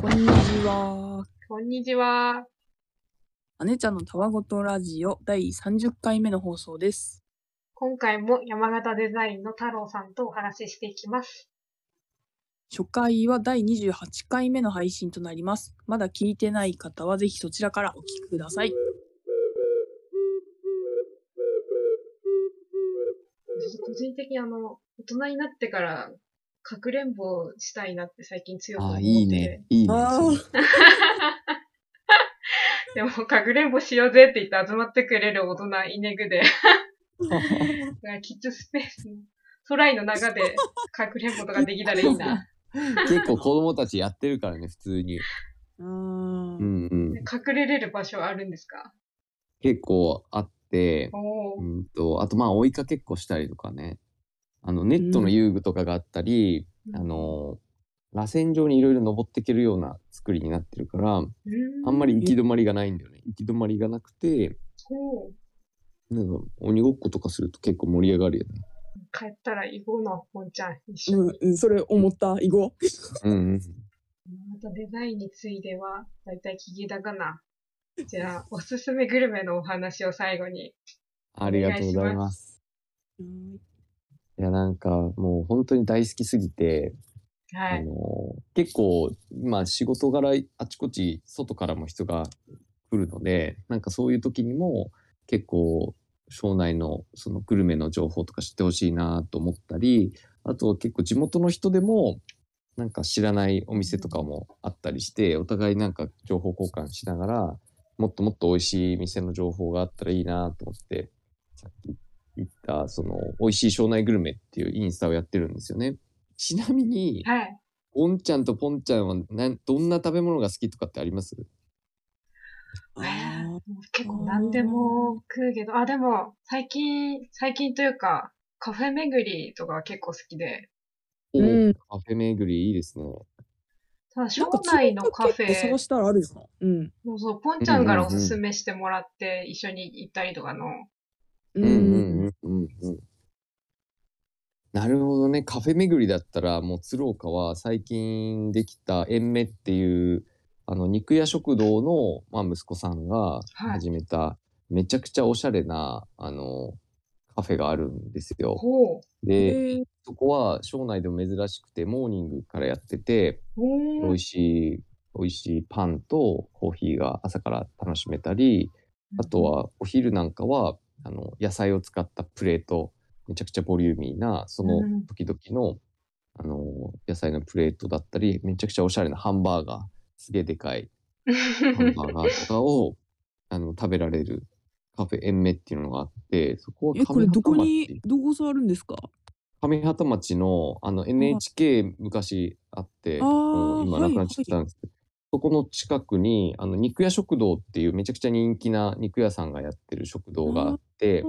こんにちは。こんにちは。姉ちゃんのたわごとラジオ第30回目の放送です。今回も山形デザインの太郎さんとお話ししていきます。初回は第28回目の配信となります。まだ聞いてない方はぜひそちらからお聞きください。個人的にあの、大人になってから、かくれんぼしたいなって最近強く思って。あいいね。いいね。でも、かくれんぼしようぜって言って集まってくれる大人いねぐで、キッズスペースの、トライの中でかくれんぼとかできたらいいな。結構子供たちやってるからね、普通に。うーんうんうん。隠れれる場所あるんですか？結構あって。うんと、あとまあ追いかけっこしたりとかね。あの、ネットの遊具とかがあったり、うんあの、螺旋状にいろいろ登っていけるような作りになってるから、うーんあんまり行き止まりがないんだよね。行き止まりがなくて、おーなんか鬼ごっことかすると結構盛り上がるよね。帰ったら行こうな、ポンちゃん。一緒に。うんうん、それ思った？囲碁うんうん。またデザインについては、だいたい聞きたかな。じゃあ、おすすめグルメのお話を最後に。ありがとうございます。いや、なんかもう本当に大好きすぎて、はい。あの結構まあ仕事柄あちこち外からも人が来るのでなんかそういう時にも結構省内のそのグルメの情報とか知ってほしいなと思ったりあと結構地元の人でもなんか知らないお店とかもあったりしてお互いなんか情報交換しながらもっともっと美味しい店の情報があったらいいなと思ってさっき言ったその美味しい庄内グルメっていうインスタをやってるんですよね。ちなみに、はい。おんちゃんとぽんちゃんはなんどんな食べ物が好きとかってあります？あえーー結構何でも食うけど、あ、でも、最近、最近というか、カフェ巡りとかは結構好きで、おうんカフェ巡りいいですね。ただ、庄か内のカフ結構探ェ、したらあるよな。うん。そうそう、ポンちゃんからおすすめしてもらって、一緒に行ったりとかの、ううんうんうんうんうん。なるほどね。カフェ巡りだったら、もう鶴岡は最近できた延目っていう、あの、肉屋食堂の、まあ、息子さんがはい始めた、めちゃくちゃおしゃれな、あの、カフェがあるんですよ。で、そこは庄内でも珍しくて、モーニングからやってて、美味。しい、美味しいパンとコーヒーが朝から楽しめたり、あとはお昼なんかは、あの、野菜を使ったプレート、めちゃくちゃボリューミーな、そのうん。時々の、あの、野菜のプレートだったり、めちゃくちゃおしゃれなハンバーガー、すげえでかいハンバーガーとかを、あの、食べられるカフェ延目っていうのがあって、そこはえ、これどこにどこ座るんですか？上畑町のあの NHK 昔あって、もう今なくなっちゃったんですけど、そこの近くにあの肉屋食堂っていうめちゃくちゃ人気な肉屋さんがやってる食堂があって、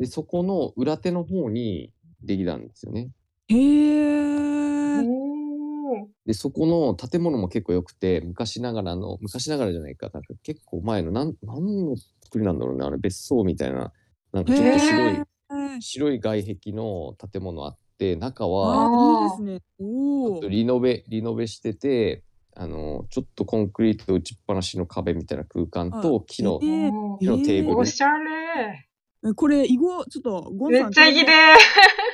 でそこの裏手の方にできたんですよね。へえ。ほうでそこの建物も結構良くて昔ながらの昔ながらじゃないかなんか結構前のなん何の作りなんだろうねあれ別荘みたいななんかちょっと白い白い外壁の建物あって中あはーいいですね。おお。リノベリノベしててあのちょっとコンクリート打ちっぱなしの壁みたいな空間と木の木のテーブルおしゃれ。えこれ、囲碁、ちょっと、ゴンさん。めっちゃいいね。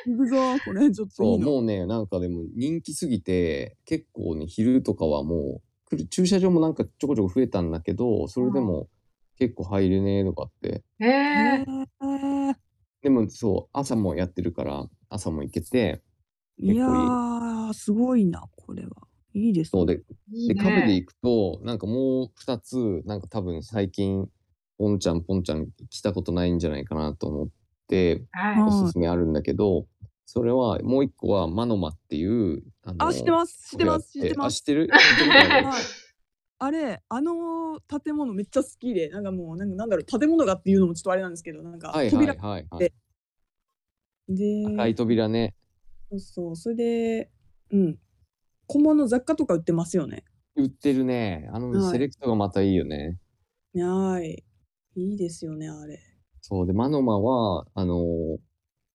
行くぞ、これ、ちょっとそいういの。もうねなんかでも人気すぎて結構ね昼とかはもう来る駐車場もなんかちょこちょこ増えたんだけどそれでも結構入れねえとかってえへえーでもそう朝もやってるから朝も行けていやー、すごいな、これは。いいですね。そうでいいでカフェでね。行くとなんかもう2つなんか多分最近ポンちゃんポンちゃん来たことないんじゃないかなと思ってはい。おすすめあるんだけど、それはもう一個はマノマっていうあのあ、知ってます、知ってます、知ってます。あ知ってる？知ってるはい。あれ、あの建物めっちゃ好きで、なんかもう、なんかなんだろう、建物がっていうのもちょっとあれなんですけど、なんかはいはい扉はいはい。でで、赤い扉ね。そうそう、それで、うん、小物雑貨とか売ってますよね。売ってるねあのはいセレクトがまたいいよね、はい。いいですよね、あれ。そうでマノマはあの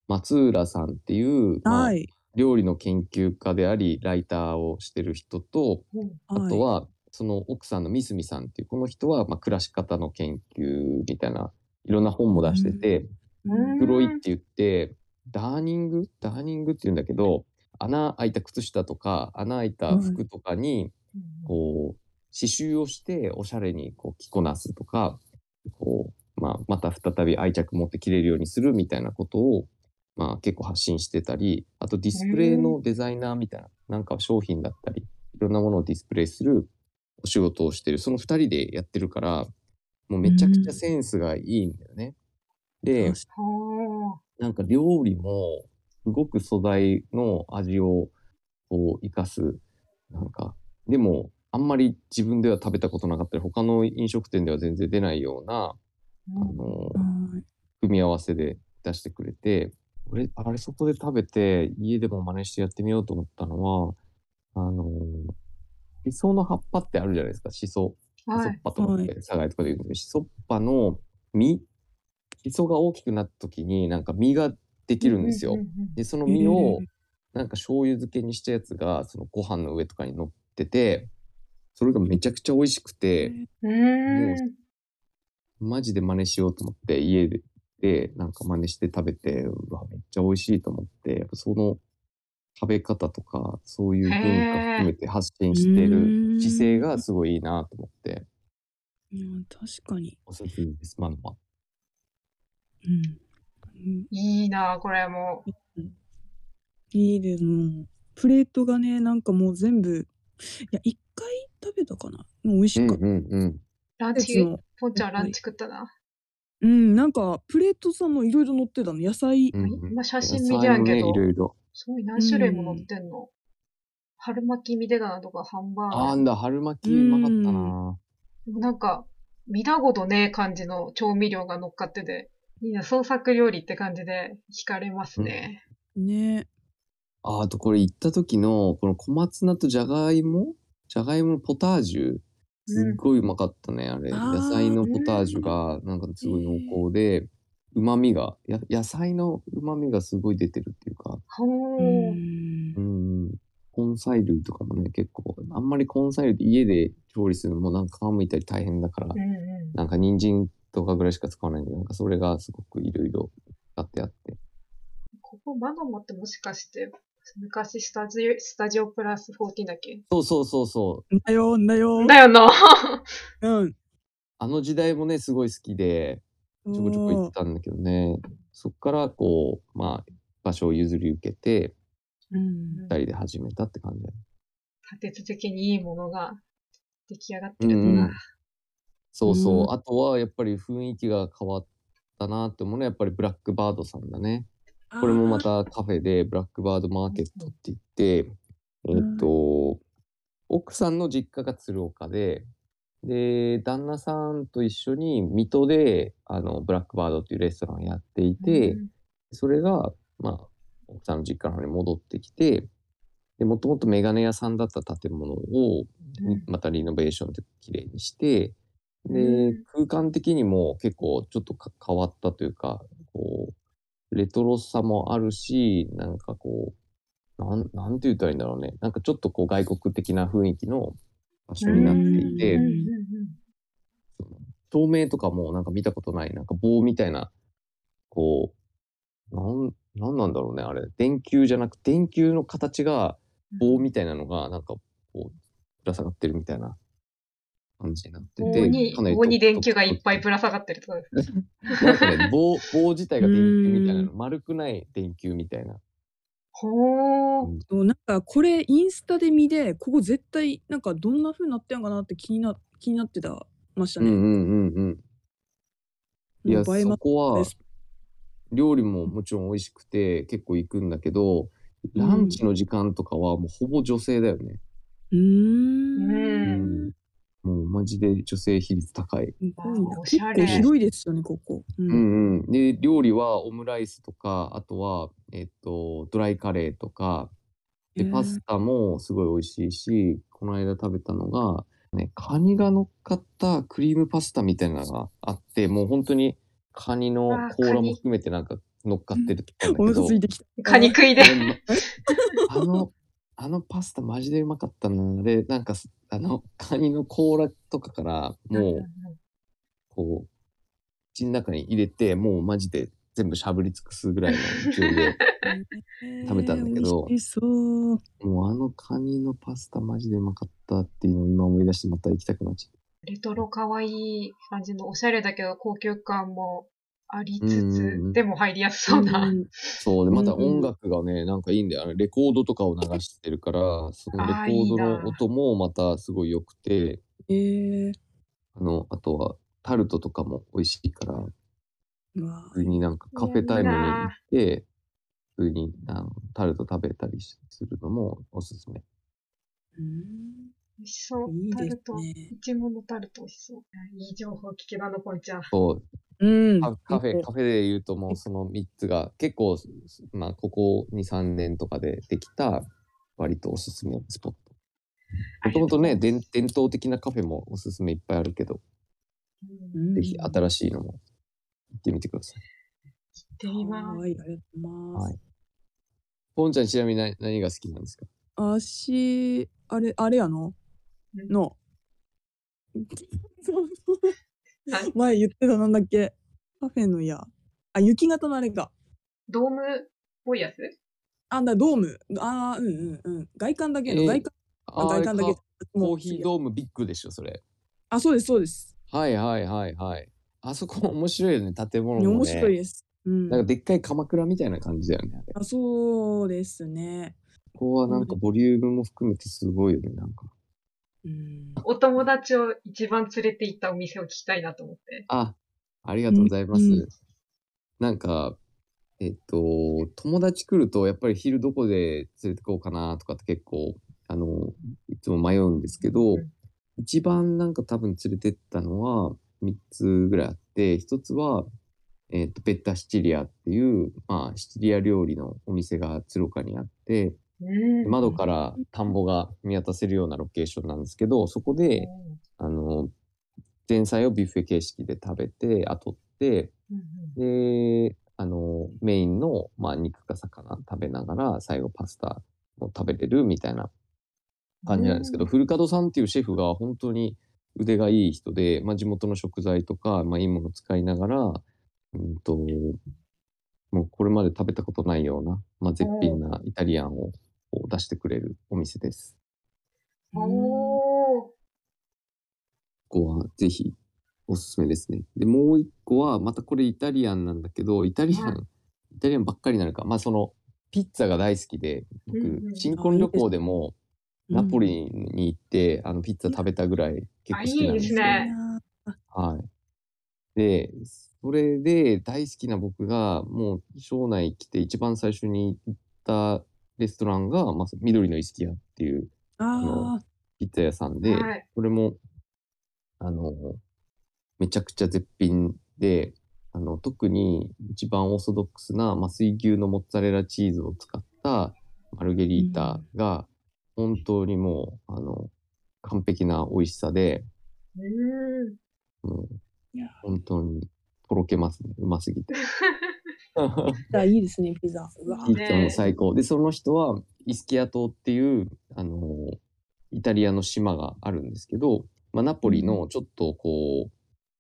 松浦さんっていう、まあはい。料理の研究家でありライターをしてる人とうんあとはその奥さんのミスミさんっていうこの人はまあ暮らし方の研究みたいないろんな本も出してて、うん黒いって言ってダーニング？ダーニングって言うんだけど穴開いた靴下とか穴開いた服とかにこう刺繍をしておしゃれにこう着こなすとかこう、まあ、また再び愛着持って着れるようにするみたいなことを、まあ、結構発信してたりあとディスプレイのデザイナーみたいななんか商品だったりいろんなものをディスプレイするお仕事をしてるその2人でやってるからもうめちゃくちゃセンスがいいんだよね。でなんか料理もすごく素材の味をこう生かす。なんかでもあんまり自分では食べたことなかったり他の飲食店では全然出ないような、ああのはい。組み合わせで出してくれて俺あれそこで食べて家でも真似してやってみようと思ったのはあのしその葉っぱってあるじゃないですか。しそしそはい。っぱとかって佐賀とかで言うんですけどしそっぱの実。しそが大きくなった時になんか実ができるんですよ。でその実をなんか醤油漬けにしたやつがそのご飯の上とかに乗っててそれがめちゃくちゃ美味しくてうん。う。マジで真似しようと思って家ででなんか真似して食べてうわめっちゃ美味しいと思ってやっぱその食べ方とかそういう文化含めて発信してる姿勢がすごいいいなと思ってうん確かに。おすすめですマンマ。うんうんいいなこれも。いいですもうプレートがねなんかもう全部いや一回食べたかなもう美味しかったうんうんうん。ランチ、やつのポンちゃんランチ食ったな。うんなんかプレートさんのいろいろ乗ってたの野菜うんうん今写真見てやんけどいろいろ。すごい何種類も乗ってんの。春巻きミデガナとかハンバーガー。あんだ春巻きうまかったな。でもなんか、見たことねえ感じの調味料が乗っかってて、いいな、創作料理って感じで惹かれますね。ね。ああとこれ行った時のこの小松菜とじゃがいも？じゃがいものポタージュ。すっごいうまかったね、あれ。野菜のポタージュがなんかすごい濃厚でうまみがや野菜のうまみがすごい出てるっていうか。うん。根菜類とかもね結構あんまり根菜類って家で調理するのもなんか皮むいたり大変だからうんうん。なんか人参とかぐらいしか使わないんでなんかそれがすごくいろいろ使ってあって。ここマノモってもしかして、昔スタジオ、スタジオプラス14だっけ？そうそうそうそう。だよだよ。だよな。うん。あの時代もねすごい好きでちょこちょこ行ってたんだけどね、そっからこう、まあ、場所を譲り受けて、うん。二人で始めたって感じ立て続けにいいものが出来上がってるんだな。そうそう、うん。あとはやっぱり雰囲気が変わったなって思うのはやっぱりブラックバードさんだね。これもまたカフェでブラックバードマーケットって言って、えっと、奥さんの実家が鶴岡で、で、旦那さんと一緒に水戸で、あの、ブラックバードっていうレストランをやっていて、うん。それが、まあ、奥さんの実家の方に戻ってきて、で、もともとメガネ屋さんだった建物を、うん。またリノベーションで綺麗にして、で、うん空間的にも結構ちょっとか変わったというか、こう、レトロさもあるし、なんかこう、なん、なんて言ったらいいんだろうね。なんかちょっとこう外国的な雰囲気の場所になっていて、照明とかもなんか見たことない、なんか棒みたいな、こう、なん、なんなんだろうね、あれ。電球じゃなく、電球の形が棒みたいなのが、なんか、こう、ぶら下がってるみたいな感じになってて、棒に、かなり棒に電球がいっぱいぶぶら下がってるとかです。なんかね、棒、棒自体が電球みたいなうの、丸くない電球みたいな。ほなんかこれインスタで見でここ絶対なんかどんな風になってんかなって気にな気になってたましたね。うんうんうんうん。いや、そこは料理ももちろん美味しくて結構行くんだけど、ランチの時間とかはもうほぼ女性だよね。うーうんん。もうマジで女性比率高い。すごいなおしゃれ広いですよねここ。ううんんうん。で、料理はオムライスとか、あとは、えっと、ドライカレーとか、で、パスタもすごい美味しいし、この間食べたのが、ね、カニが乗っかったクリームパスタみたいなのがあって、もう本当にカニの甲羅も含めてなんか乗っかってると思おうんだけど腹ついてきた。カニ食いで。あの、あのパスタマジでうまかったな。で、なんかす、あの、カニの甲羅とかから、もう、こう、口の中に入れて、もうマジで全部しゃぶり尽くすぐらいの勢いで、食べたんだけど美味しそう。もうあのカニのパスタマジでうまかったっていうのを今思い出してまた行きたくなっちゃっレトロ可愛い感じのおしゃれだけど高級感もありつつ、うんうんうんでも入りやすそうな。そうで、また音楽がね、なんかいいんだよ。あのレコードとかを流してるから、そのレコードの音もまたすごい良くて、えー、あの、あとはタルトとかも美味しいから、普通になんかカフェタイムに行って、普通にあのタルト食べたりするのもおすすめ。うん美味しそう。いいですタルト。ね。いちごのタルト美味しそう。いい情報聞けたの、ポンちゃん。そう、うん。カカフェ、カフェで言うともうその3つが結構、まあ、ここ2、3年とかでできた割とおすすめスポット。もともとね、伝伝統的なカフェもおすすめいっぱいあるけど、うんぜひ新しいのも行ってみてください。行ってみます。はい、ありがとうございます。はいポンちゃんちなみに何何が好きなんですか？あし、あれ、あれやの？んの。はい前言ってたなんだっけ？カフェのや。あ、雪型のあれか。ドームっぽいやつ？あ、だ、ドーム。あーうんうんうん。外観だけの、えー外観、ああ外観だけ。コーヒーードームビッグでしょ、それ。あ、そうです、そうです。はいはいはいはい。あそこ面白いよね、建物もね。面白いです。うん。なんかでっかい鎌倉みたいな感じだよね、あれ。あそうですね。ここはなんかボリュームも含めてすごいよね、なんか。うん。お友達を一番連れて行ったお店を聞きたいなと思って。あ、ありがとうございます。うんうんなんか、えっと、友達来ると、やっぱり昼どこで連れてこうかなとかって結構、あの、いつも迷うんですけど、うん一番なんか多分連れてったのは3つぐらいあって、1つは、えっと、ベッタシチリアっていう、まあ、シチリア料理のお店が鶴岡にあって、うん窓から田んぼが見渡せるようなロケーションなんですけど、そこで、あの、前菜をビュッフェ形式で食べて、あとって、うんで、あの、メインの、まあ、肉か魚食べながら、最後パスタを食べれるみたいな感じなんですけど、古門さんっていうシェフが本当に腕がいい人で、まあ、地元の食材とか、まあ、いいものを使いながら、うんと、もうこれまで食べたことないような、まあ、絶品なイタリアンをこう出してくれるお店です。うんおー。ここはぜひおすすめですね。で、もう一個は、またこれイタリアンなんだけど、イタリアン、はイタリアンばっかりなのか。まあその、ピッツァが大好きで、僕、新婚旅行でもナポリに行って、あの、ピッツァ食べたぐらい結構好きなんですよ。あいいですねはい。で、それで大好きな僕が、もう、庄内来て一番最初に行ったレストランが、まあ、緑のイスキアっていうああ、ピッツァ屋さんで、はいこれも、あの、めちゃくちゃ絶品で、あの、特に一番オーソドックスな、まあ、水牛のモッツァレラチーズを使ったマルゲリータが、本当にもう、あの、完璧な美味しさで、うん。もういや、本当にとろけますね。うますぎて。いいですね、ピザ。ピッツァも最高。で、その人は、イスキア島っていう、あの、イタリアの島があるんですけど、まあ、ナポリのちょっとこう、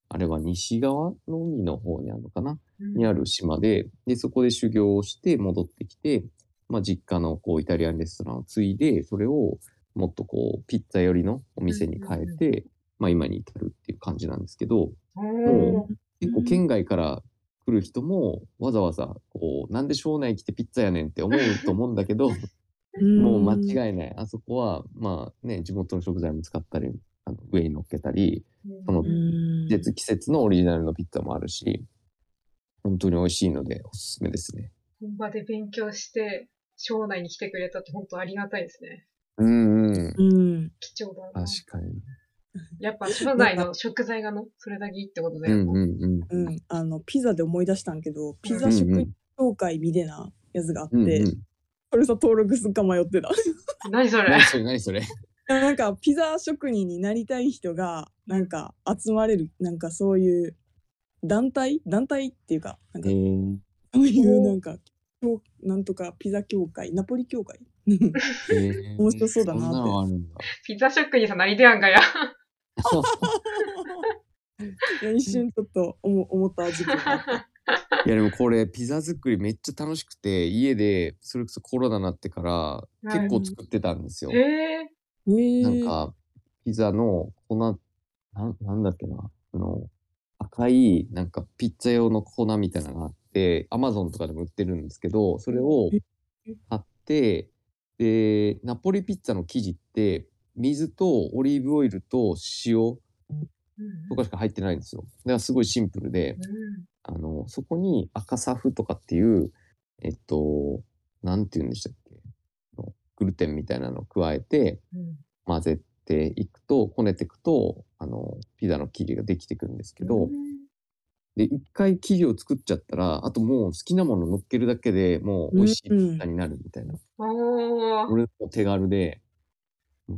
あれは西側の海の方にあるのかな？にある島で、で、そこで修行をして戻ってきて、まあ、実家のこうイタリアンレストランを継いで、それをもっとこう、ピッツァ寄りのお店に変えて、まあ、今に至るっていう感じなんですけど、おもー。結構県外から来る人もわざわざこうなんで庄内来てピッツァやねんって思うと思うんだけど もう間い。違いないあそこはまあね地元の食材も使ったりあの上に乗っけたりそのうん季節季節のオリジナルのピッツァもあるし本当に美味しいのでおすすめですね本場で勉強して、庄内に来てくれたって本当ありがたいですね。うんうんうん。貴重だな。確かに やっぱ庄内の食材がの、それだけいいってことだよ。うんうんうんうん。あの、ピザで思い出したんけど、ピザうん職人うん協会みたいなやつがあって、うんうんそれさ、登録するか迷ってた。何それ？何それ？何それ？なんか、ピザ職人になりたい人が、なんか、集まれる、なんかそういう、団体？団体っていうか、なんえか、ーそういうなんか、教なんとかピザ協会、ナポリ協会？面白そうだなってそんなのあるんだ。ピザ職人さんなりでやんがや。いや一瞬ちょっと思思った時期があった。いやでもこれピザ作りめっちゃ楽しくて家でそれこそコロナになってからい結構作ってたんですよ。えええー、なんかピザの粉なんなんだっけな。あの赤いなんかピッツァ用の粉みたいなのがあってアマゾンとかでも売ってるんですけどそれを買ってでナポリピッツァの生地って水とオリーブオイルと塩うんとかしか入ってないんですよ。だからすごいシンプルでうん。あの、そこに赤サフとかっていう、えっと、なんて言うんでしたっけ？グルテンみたいなのを加えてうん。混ぜていくと、こねていくと、あの、ピザの生地ができてくるんですけど、で、一回生地を作っちゃったら、あともう好きなもの乗っけるだけでもう美味しいピザになるみたいな。これも手軽で、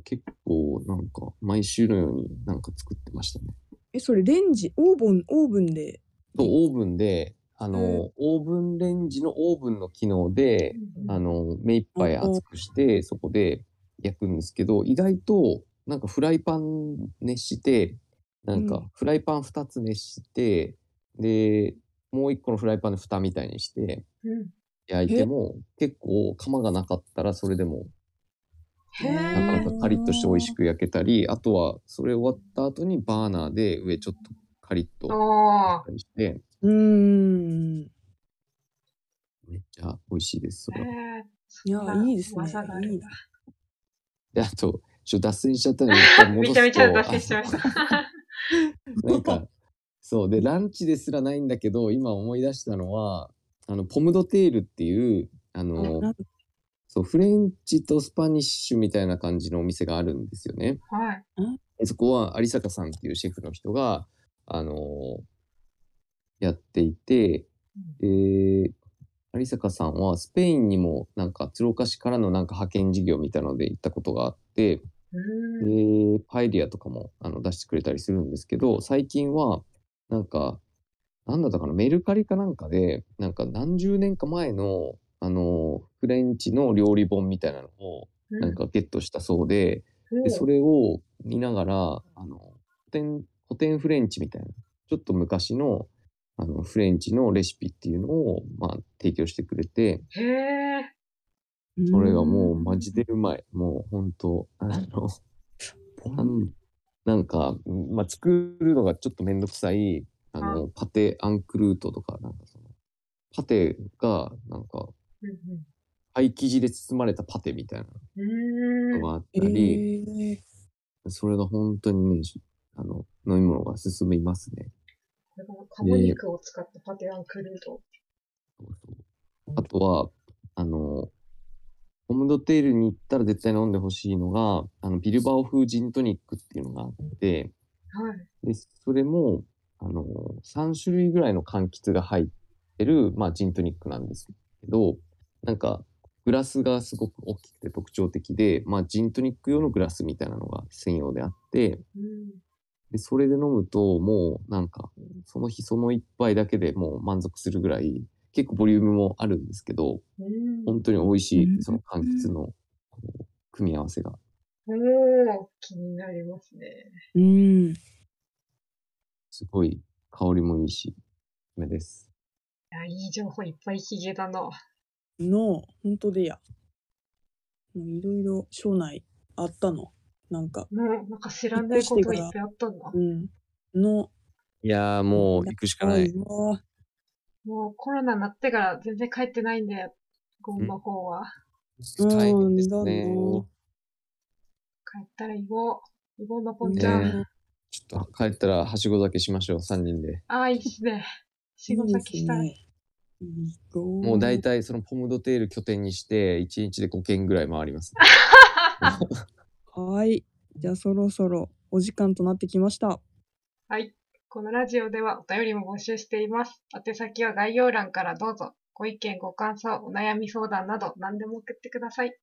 結構なんか毎週のようになんか作ってましたね。え、それレンジ、オーブン、オーブンで？と、オーブンで、あの、へオーブンレンジのオーブンの機能で、あの、目いっぱい熱くして、そこで焼くんですけど、意外と、なんかフライパン熱して、なんかうん。フライパン2つ熱して、で、もう1個のフライパンで蓋みたいにしてうん。焼いても、結構釜がなかったらそれでもへなかなえ。かカリッとして美味しく焼けたり、あとはそれ終わった後にバーナーで上ちょっとカリッと。したりして、うーん。めっちゃ美味しいです。それ。いやいいですね技があるんだ。で、あと、ちょっと脱線しちゃったので、めすと ちゃめちゃ脱線しました。なんか、そう。で、ランチですらないんだけど、今思い出したのは、あの、ポムドテールっていう、あの、そう、フレンチとスパニッシュみたいな感じのお店があるんですよね。はい。でそこは有坂さんっていうシェフの人が、あのやっていて、で、有坂さんはスペインにもなんか鶴岡市からのなんか派遣事業みたいなので行ったことがあって、うん。で、パエリアとかもあの出してくれたりするんですけど、最近は、なんか、なんだったかな、メルカリかなんかで、なんか何十年か前の、あの、フレンチの料理本みたいなのを、なんかゲットしたそうで、で、それを見ながら、あの、古典、古典フレンチみたいな、ちょっと昔の、あの、フレンチのレシピっていうのを、まあ、提供してくれて。それがもうマジでうまい。もう本当あの、なんなんか、まあ、作るのがちょっとめんどくさい、あの、パテアンクルートとか、なんかその、パテが、なんか、うんパイ生地で包まれたパテみたいなうん。のがあっえたり、ー、それが本当にね、あの、飲み物が進みますね。肉を使ったパテアンクルート。そうそうあとは、あの、ホムドテールに行ったら絶対飲んでほしいのが、あの、ビルバオ風ジントニックっていうのがあって、はい。で、それも、あの、3種類ぐらいの柑橘が入ってる、まあ、ジントニックなんですけど、なんか、グラスがすごく大きくて特徴的で、まあ、ジントニック用のグラスみたいなのが専用であって、うん。で、それで飲むと、もう、なんか、その日その一杯だけでもう満足するぐらい、結構ボリュームもあるんですけど、うん。本当に美味しい、うんその柑橘の、組み合わせが。おー、気になりますね。うん。すごい香りもいいし、めです。いや、いい情報いっぱい聞けたな。の、本当でや。もういろいろ省内あったの。なんか、もう、なんか知らないこといっぱいあったなう。ん。の、いやーもう行くしかない。わもうコロナになってから全然帰ってないんで、ゴンの方は。大変ですうんね。帰ったら行こう。行こうのぽんちゃん。ねちょっと帰ったらはしご酒しましょう、3人で。ああ、いいっすね。仕事先したい。もう大体そのポムドテール拠点にして、1日で5軒ぐらい回ります。はい。じゃあそろそろお時間となってきました。はい。このラジオではお便りも募集しています。宛先は概要欄からどうぞ。ご意見、ご感想、お悩み相談など何でも送ってください。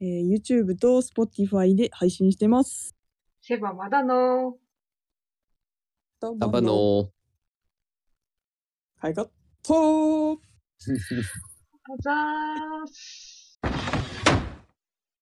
えー YouTube と Spotify で配信してます。セバまだのー。タタバのはいかほーあざーす。